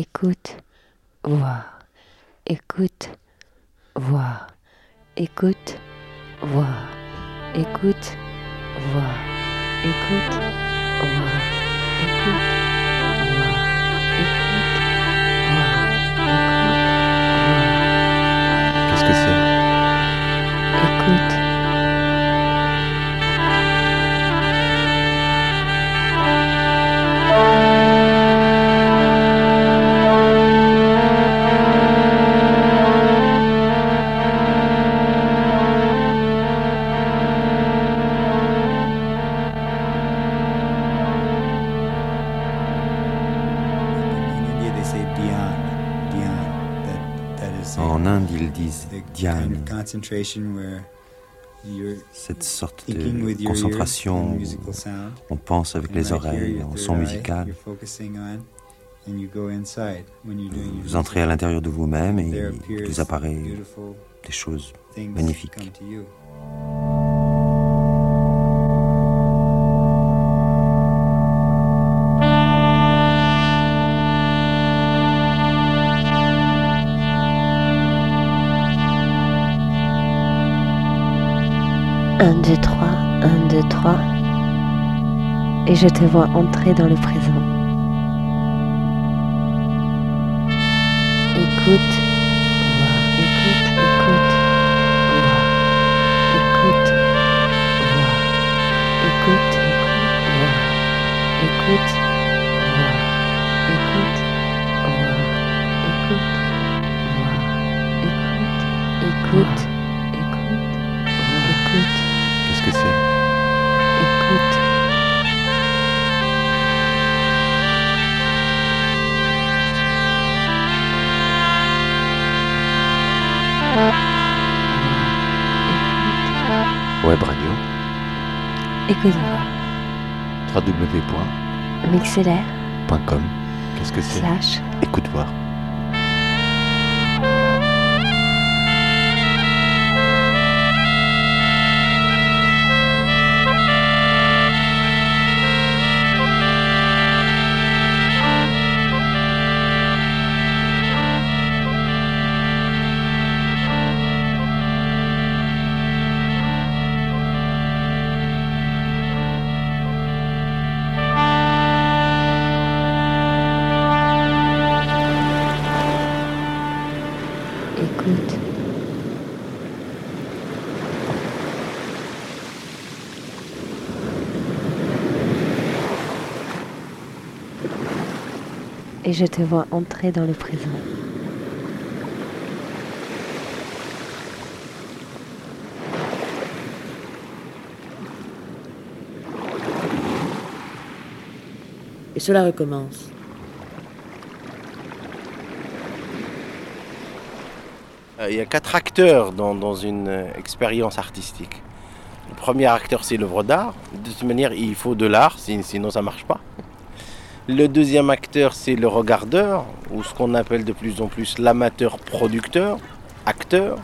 écoute, voir, écoute, voir, écoute, voir, écoute, voir, écoute, voir, écoute, En Inde, ils disent the kind dhyan, of concentration where you're cette sorte de concentration on où on pense avec les oreilles, third son musical. Vous entrez à l'intérieur de vous-même et il vous apparaît beautiful des choses magnifiques. Come to you. un, deux, trois, un, deux, trois, et je te vois entrer dans le présent. Écoute, Web Radio, Écoute-moi. www.com. Mixlr Qu'est-ce que c'est? Slash Écoute voir. Et je te vois entrer dans le présent. Et cela recommence. Euh, Il y a quatre acteurs dans, dans une euh, expérience artistique. Le premier acteur, c'est l'œuvre d'art. De toute manière, il faut de l'art, sin- sinon ça marche pas. Le deuxième acteur, c'est le regardeur, ou ce qu'on appelle de plus en plus l'amateur producteur, acteur.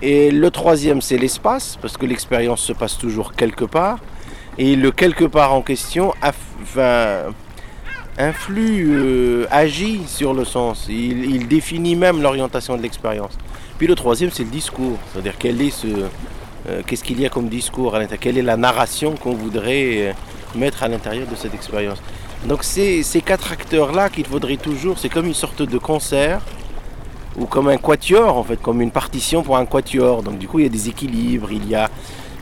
Et le troisième, c'est l'espace, parce que l'expérience se passe toujours quelque part. Et le quelque part en question influe, euh, agit sur le sens. Il, définit même l'orientation de l'expérience. Puis le troisième, c'est le discours. C'est-à-dire quel est euh, qu'est-ce qu'il y a comme discours à l'intérieur, quelle est la narration qu'on voudrait euh, mettre à l'intérieur de cette expérience? Donc c'est ces quatre acteurs-là qu'il faudrait toujours, c'est comme une sorte de concert ou comme un quatuor en fait, comme une partition pour un quatuor. Donc du coup il y a des équilibres, il y a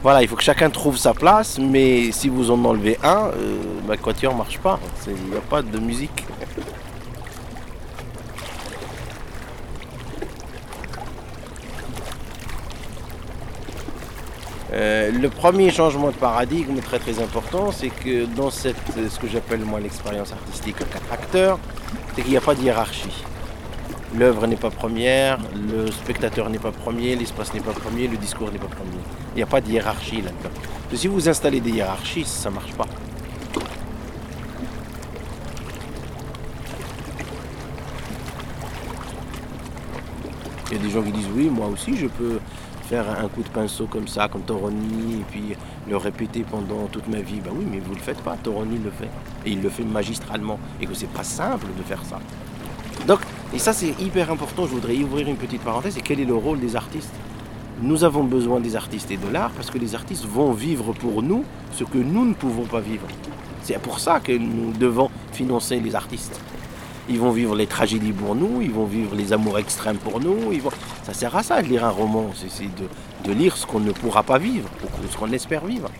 voilà, il faut que chacun trouve sa place, mais si vous en enlevez un, euh, bah, le quatuor marche pas. Il n'y a pas de musique. Euh, le premier changement de paradigme très très important, c'est que dans cette, ce que j'appelle moi l'expérience artistique à quatre acteurs, c'est qu'il n'y a pas de hiérarchie. L'œuvre n'est pas première, le spectateur n'est pas premier, l'espace n'est pas premier, le discours n'est pas premier. Il n'y a pas de hiérarchie là-dedans. Si vous installez des hiérarchies, ça ne marche pas. Il y a des gens qui disent oui, moi aussi je peux faire un coup de pinceau comme ça, comme Toroni, et puis le répéter pendant toute ma vie. Ben oui, mais vous le faites pas, Toroni le fait. Et il le fait magistralement. Et que c'est pas simple de faire ça. Donc, et ça c'est hyper important, je voudrais y ouvrir une petite parenthèse, et quel est le rôle des artistes? Nous avons besoin des artistes et de l'art parce que les artistes vont vivre pour nous ce que nous ne pouvons pas vivre. C'est pour ça que nous devons financer les artistes. Ils vont vivre les tragédies pour nous, ils vont vivre les amours extrêmes pour nous. Ils vont... Ça sert à ça de lire un roman, c'est de, lire ce qu'on ne pourra pas vivre, ou ce qu'on espère vivre.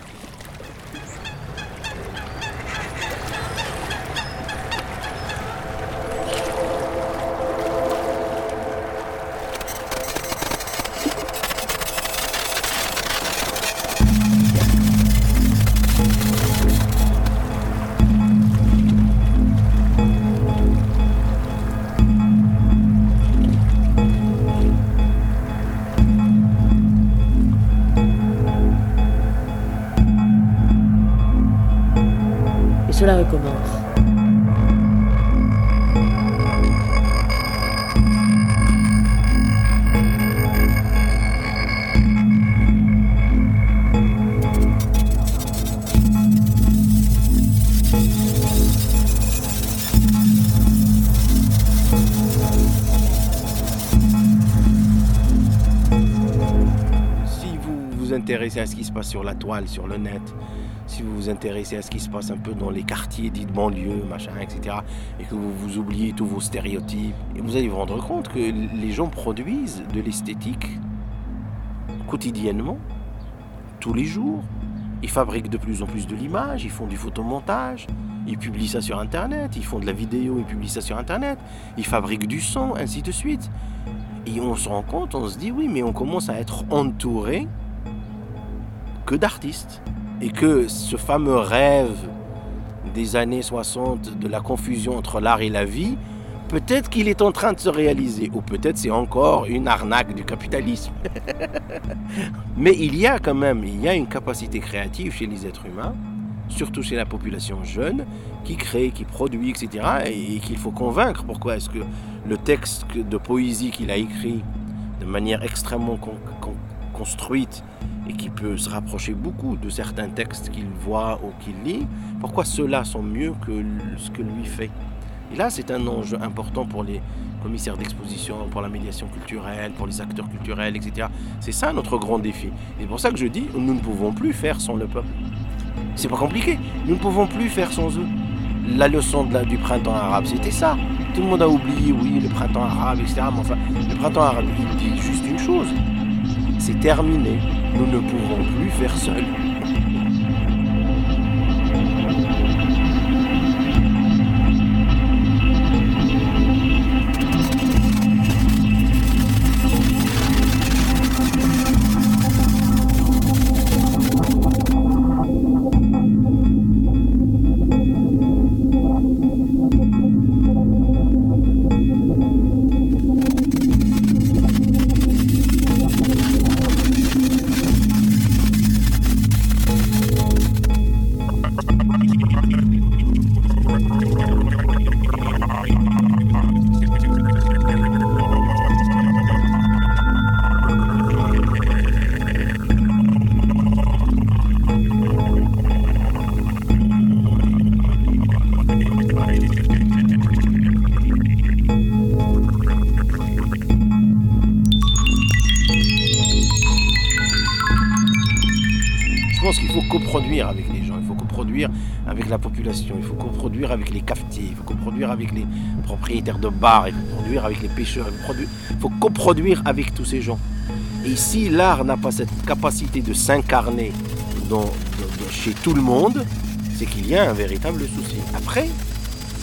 À ce qui se passe sur la toile, sur le net, si vous vous intéressez à ce qui se passe un peu dans les quartiers dits banlieue, machin, etc., et que vous vous oubliez tous vos stéréotypes, vous allez vous rendre compte que les gens produisent de l'esthétique quotidiennement, tous les jours. Ils fabriquent de plus en plus de l'image, ils font du photomontage, ils publient ça sur Internet, ils font de la vidéo, ils publient ça sur Internet, ils fabriquent du son, ainsi de suite. Et on se rend compte, on se dit oui, mais on commence à être entouré que d'artistes. Et que ce fameux rêve des années 60 de la confusion entre l'art et la vie, peut-être qu'il est en train de se réaliser, ou peut-être c'est encore une arnaque du capitalisme. Mais il y a quand même, il y a une capacité créative chez les êtres humains, surtout chez la population jeune, qui crée, qui produit, etc. Et qu'il faut convaincre. Pourquoi est-ce que le texte de poésie qu'il a écrit de manière extrêmement con- con- construite et qui peut se rapprocher beaucoup de certains textes qu'il voit ou qu'il lit, pourquoi ceux-là sont mieux que ce que lui fait? Et là, c'est un enjeu important pour les commissaires d'exposition, pour la médiation culturelle, pour les acteurs culturels, etc. C'est ça notre grand défi. C'est pour ça que je dis, nous ne pouvons plus faire sans le peuple. C'est pas compliqué. Nous ne pouvons plus faire sans eux. La leçon du printemps arabe, c'était ça. Tout le monde a oublié, oui, le printemps arabe, etc. Mais enfin, le printemps arabe, il dit juste une chose. C'est terminé. Nous ne pouvons plus faire seuls. Il faut coproduire avec les cafetiers, il faut coproduire avec les propriétaires de bars, il faut coproduire avec les pêcheurs, il faut, coproduire avec tous ces gens. Et si l'art n'a pas cette capacité de s'incarner chez tout le monde, c'est qu'il y a un véritable souci. Après,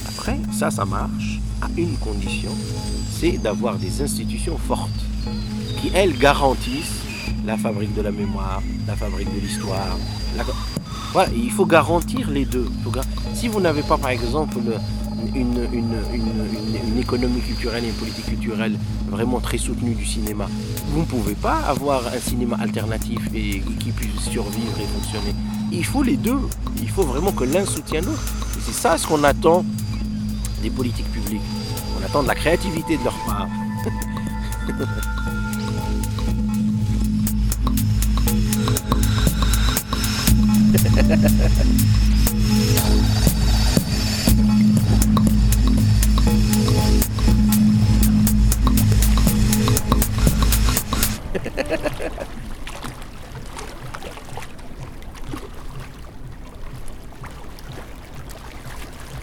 après, ça, ça marche à une condition, c'est d'avoir des institutions fortes qui, elles, garantissent la fabrique de la mémoire, la fabrique de l'histoire. Il faut garantir les deux. Si vous n'avez pas, par exemple, le- une, économie culturelle et une politique culturelle vraiment très soutenue du cinéma, vous ne pouvez pas avoir un cinéma alternatif et qui puisse survivre et fonctionner. Il faut les deux. Il faut vraiment que l'un soutienne l'autre. Et c'est ça ce qu'on attend des politiques publiques. On attend de la créativité de leur part.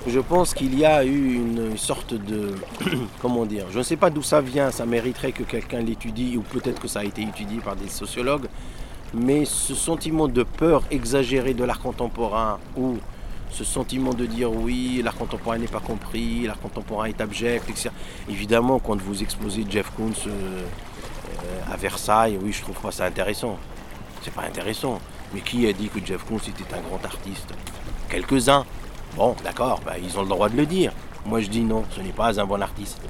Je pense qu'il y a eu une sorte de... comment dire Je ne sais pas d'où ça vient, ça mériterait que quelqu'un l'étudie, ou peut-être que ça a été étudié par des sociologues, mais ce sentiment de peur exagérée de l'art contemporain, ou ce sentiment de dire oui, l'art contemporain n'est pas compris, l'art contemporain est abject, etc. Évidemment, quand vous exposez Jeff Koons euh, euh, à Versailles, oui, je trouve pas ça intéressant. C'est pas intéressant. Mais qui a dit que Jeff Koons était un grand artiste? Quelques-uns. Bon, d'accord, bah, ils ont le droit de le dire. Moi, je dis non, ce n'est pas un bon artiste.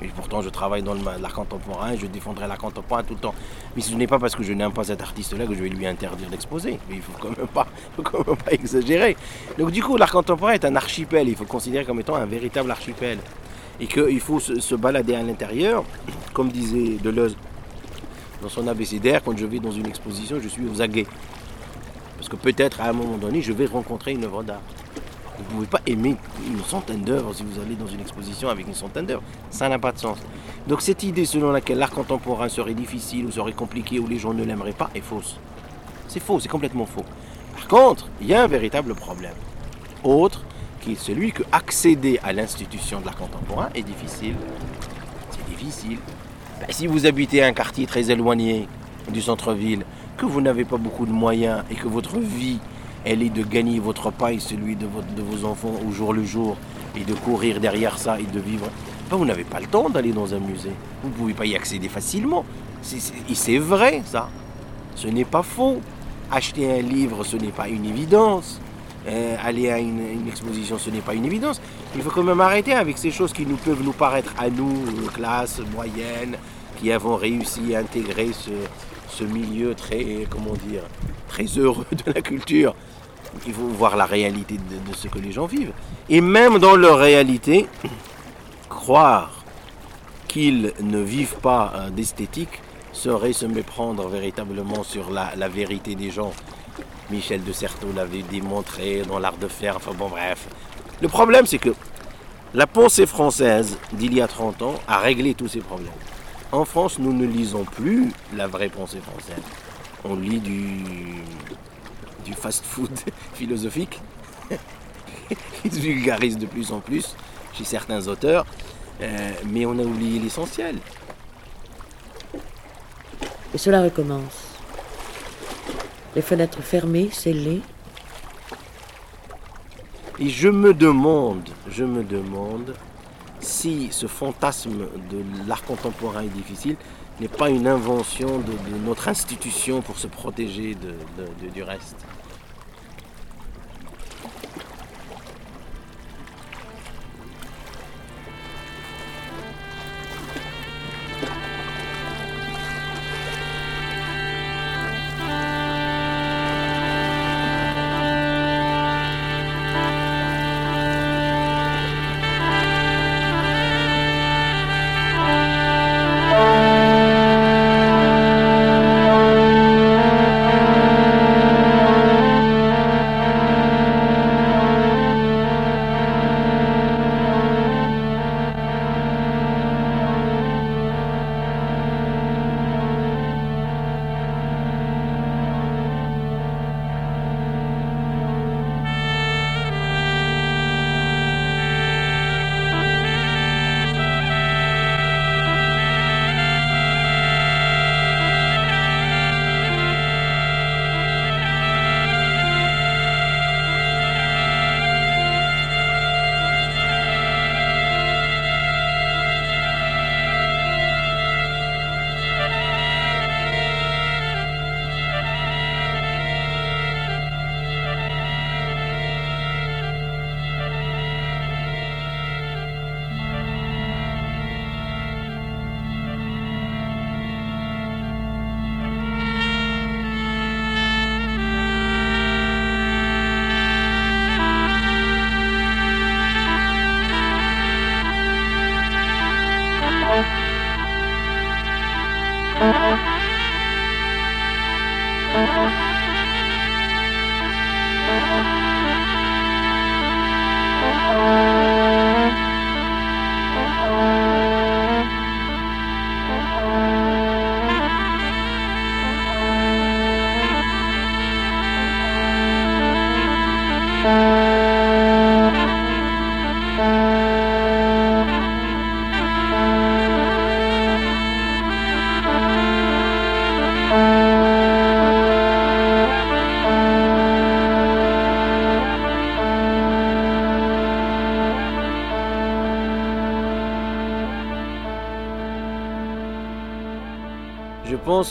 Et pourtant, je travaille dans l'art contemporain, je défendrai l'art contemporain tout le temps. Mais ce n'est pas parce que je n'aime pas cet artiste-là que je vais lui interdire d'exposer. Mais il ne faut quand même pas, faut quand même pas exagérer. Donc du coup, l'art contemporain est un archipel. Il faut le considérer comme étant un véritable archipel. Et qu'il faut se, balader à l'intérieur, comme disait Deleuze dans son abécédaire, quand je vais dans une exposition, je suis aux aguets. Parce que peut-être à un moment donné, je vais rencontrer une œuvre d'art. Vous ne pouvez pas aimer une centaine d'œuvres si vous allez dans une exposition avec une centaine d'œuvres. Ça n'a pas de sens. Donc cette idée selon laquelle l'art contemporain serait difficile ou serait compliqué ou les gens ne l'aimeraient pas est fausse. C'est faux, c'est complètement faux. Par contre, il y a un véritable problème. Autre, qui est celui que accéder à l'institution de l'art contemporain est difficile. C'est difficile. Ben, si vous habitez un quartier très éloigné du centre-ville, que vous n'avez pas beaucoup de moyens et que votre vie elle est de gagner votre pain et celui de, vos enfants au jour le jour et de courir derrière ça et de vivre. Ben, vous n'avez pas le temps d'aller dans un musée. Vous ne pouvez pas y accéder facilement. C'est vrai, ça. Ce n'est pas faux. Acheter un livre, ce n'est pas une évidence. Euh, aller à une, exposition, ce n'est pas une évidence. Il faut quand même arrêter avec ces choses qui nous peuvent nous paraître à nous, classe moyenne, qui avons réussi à intégrer ce, milieu très, comment dire, très heureux de la culture. Il faut voir la réalité de, ce que les gens vivent. Et même dans leur réalité, croire qu'ils ne vivent pas euh, d'esthétique serait se méprendre véritablement sur la, vérité des gens. Michel de Certeau l'avait démontré dans l'art de faire, enfin bon bref. Le problème c'est que la pensée française d'il y a 30 ans a réglé tous ces problèmes. En France, nous ne lisons plus la vraie pensée française. On lit du, du fast-food philosophique. Il se vulgarise de plus en plus chez certains auteurs, euh, mais on a oublié l'essentiel. Et cela recommence. Les fenêtres fermées, scellées. Et je me demande, je me demande si ce fantasme de l'art contemporain est difficile, n'est pas une invention de, notre institution pour se protéger du reste.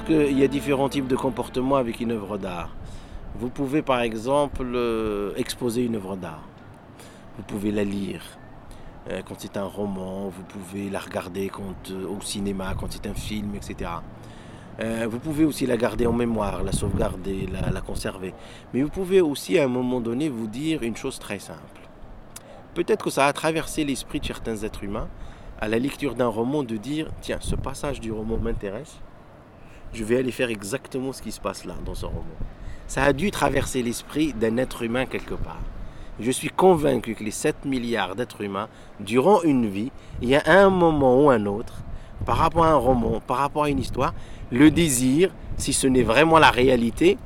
Qu'il y a différents types de comportements avec une œuvre d'art. Vous pouvez par exemple euh, exposer une œuvre d'art. Vous pouvez la lire euh, quand c'est un roman, vous pouvez la regarder quand, euh, au cinéma quand c'est un film, etc. Vous pouvez aussi la garder en mémoire, la sauvegarder, la conserver. Mais vous pouvez aussi à un moment donné vous dire une chose très simple. Peut-être que ça a traversé l'esprit de certains êtres humains à la lecture d'un roman de dire tiens, ce passage du roman m'intéresse, je vais aller faire exactement ce qui se passe là dans ce roman. Ça a dû traverser l'esprit d'un être humain quelque part. Je suis convaincu que les 7 milliards d'êtres humains, durant une vie, il y a un moment ou un autre, par rapport à un roman, par rapport à une histoire, le désir, si ce n'est vraiment la réalité,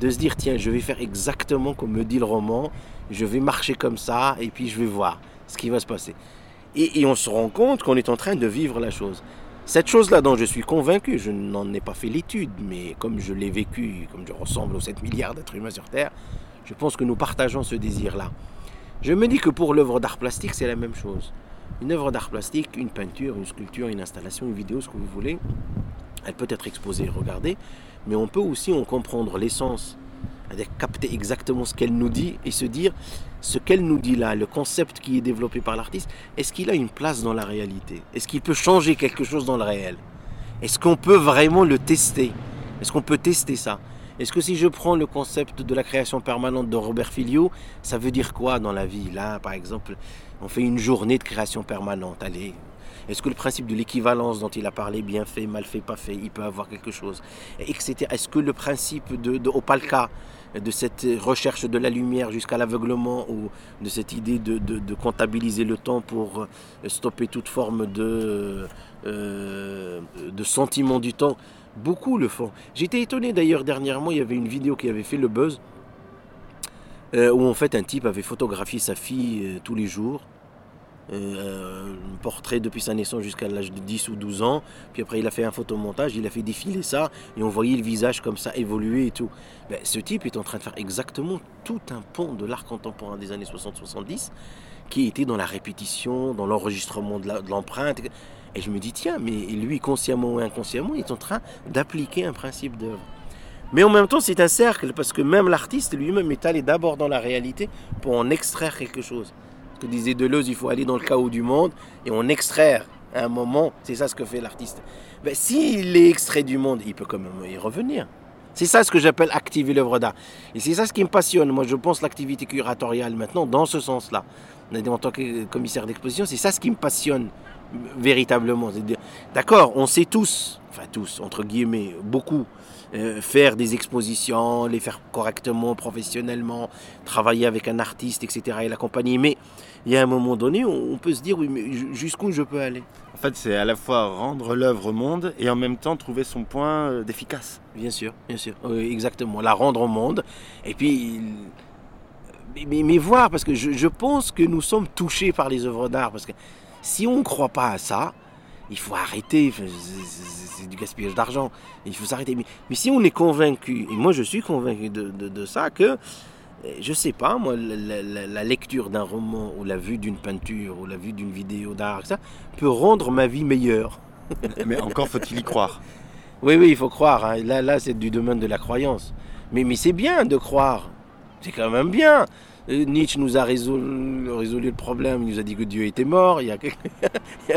de se dire tiens, je vais faire exactement comme me dit le roman, je vais marcher comme ça, et puis je vais voir ce qui va se passer. Et, et on se rend compte qu'on est en train de vivre la chose. Cette chose-là dont je suis convaincu, je n'en ai pas fait l'étude, mais comme je l'ai vécu, comme je ressemble aux 7 milliards d'êtres humains sur Terre, je pense que nous partageons ce désir-là. Je me dis que pour l'œuvre d'art plastique, c'est la même chose. Une œuvre d'art plastique, une peinture, une sculpture, une installation, une vidéo, ce que vous voulez, elle peut être exposée, regardée, mais on peut aussi en comprendre l'essence, capter exactement ce qu'elle nous dit et se dire ce qu'elle nous dit là, le concept qui est développé par l'artiste, est-ce qu'il a une place dans la réalité? Est-ce qu'il peut changer quelque chose dans le réel? Est-ce qu'on peut vraiment le tester? Est-ce qu'on peut tester ça? Est-ce que si je prends le concept de la création permanente de Robert Filio, ça veut dire quoi dans la vie? Là, par exemple, on fait une journée de création permanente. Allez, est-ce que le principe de l'équivalence dont il a parlé, bien fait, mal fait, pas fait, il peut avoir quelque chose Etc. Est-ce que le principe de, de Opalka, de cette recherche de la lumière jusqu'à l'aveuglement ou de cette idée de, comptabiliser le temps pour stopper toute forme de, euh, de sentiment du temps. Beaucoup le font. J'étais étonné d'ailleurs dernièrement, il y avait une vidéo qui avait fait le buzz euh, où en fait un type avait photographié sa fille euh, tous les jours euh, portrait depuis sa naissance jusqu'à l'âge de 10 ou 12 ans. Puis après, il a fait un photomontage, il a fait défiler ça, et on voyait le visage comme ça évoluer et tout. Ben, ce type est en train de faire exactement tout un pont de l'art contemporain des années 60-70, qui était dans la répétition, dans l'enregistrement de l'empreinte. Et je me dis, tiens, mais lui, consciemment ou inconsciemment, il est en train d'appliquer un principe d'œuvre. Mais en même temps, c'est un cercle, parce que même l'artiste lui-même est allé d'abord dans la réalité pour en extraire quelque chose que disait Deleuze, il faut aller dans le chaos du monde et en extraire un moment. C'est ça ce que fait l'artiste. Ben, S'il est extrait du monde, il peut quand même y revenir. C'est ça ce que j'appelle activer l'œuvre d'art. Et c'est ça ce qui me passionne. Moi, je pense l'activité curatoriale maintenant dans ce sens-là. En tant que commissaire d'exposition, c'est ça ce qui me passionne véritablement. D'accord, on sait tous, enfin tous, entre guillemets, beaucoup, euh, faire des expositions, les faire correctement, professionnellement, travailler avec un artiste, etc. et l'accompagner. Mais il y a un moment donné, on, on peut se dire, oui, mais jusqu'où je peux aller? En fait, c'est à la fois rendre l'œuvre au monde et en même temps trouver son point euh, d'efficace. Bien sûr, bien sûr, oui, exactement. La rendre au monde. Et puis, mais, mais voir, parce que je, je pense que nous sommes touchés par les œuvres d'art. Parce que si on ne croit pas à ça, il faut arrêter, c'est du gaspillage d'argent, il faut s'arrêter. Mais, mais, si on est convaincu, et moi je suis convaincu de, de, de ça, que, je sais pas, moi, la, la, la lecture d'un roman, ou la vue d'une peinture, ou la vue d'une vidéo d'art, ça, peut rendre ma vie meilleure. mais encore faut-il y croire. Oui, oui, il faut croire. Hein. Là, là c'est du domaine de la croyance. Mais, mais c'est bien de croire. C'est quand même bien. Nietzsche nous a résolu, le problème, il nous a dit que Dieu était mort, il y, a,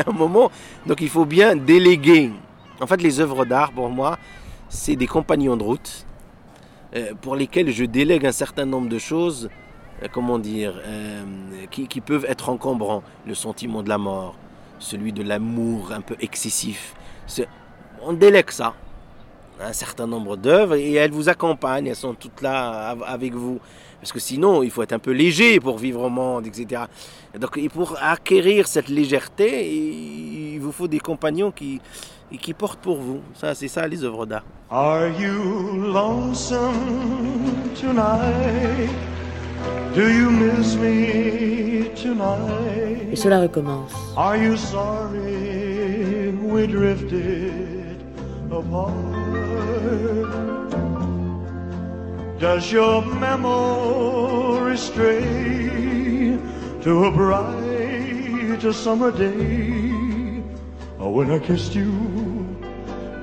un moment. Donc il faut bien déléguer. En fait, les œuvres d'art, pour moi, c'est des compagnons de route euh, pour lesquels je délègue un certain nombre de choses, euh, comment dire, euh, qui, qui, peuvent être encombrants. Le sentiment de la mort, celui de l'amour un peu excessif. On délègue ça un certain nombre d'œuvres et elles vous accompagnent, elles sont toutes là avec vous. Parce que sinon, il faut être un peu léger pour vivre au monde, etc. Donc, et pour acquérir cette légèreté, il vous faut des compagnons qui, qui portent pour vous. Ça, c'est ça les œuvres d'art. Are you lonesome tonight? Do you miss me tonight? Et cela recommence. Are you sorry we drifted apart? Does your memory stray to a bright summer day when I kissed you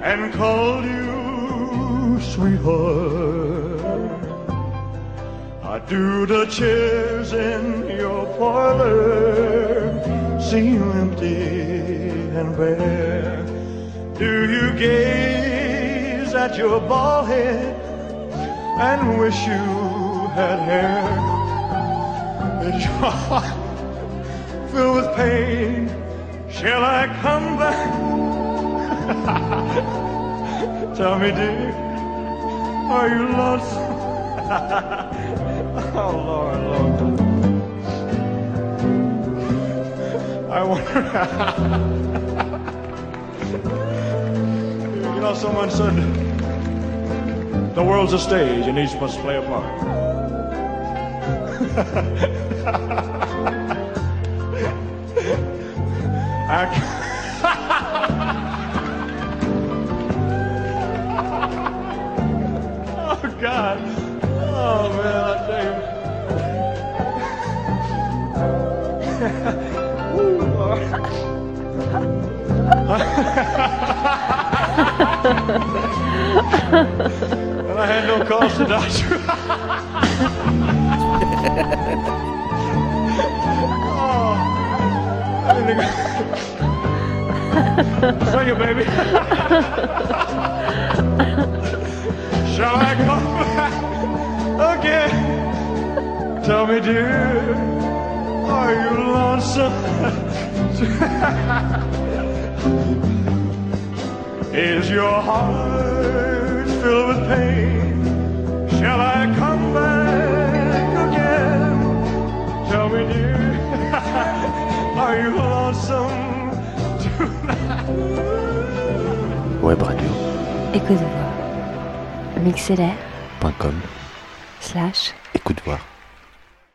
and called you sweetheart. I do the chairs in your parlor seem empty and bare. Do you gaze at your bald head and wish you had hair? Is your heart filled with pain? Shall I come back? Tell me, dear, are you lost? oh, Lord, Lord. I wonder. you know, someone said the world's a stage and each must play a part. I Oh God! Oh man, I tell you. And I had no cause to die. oh, Sing it, baby. Shall I come back again? Tell me, dear, are you lonesome? Is your heart filled with pain? Shall I come back again? Tell me, dear, are you lonesome tonight? Web Radio. Écoute voir. Mixlr Point com. slash.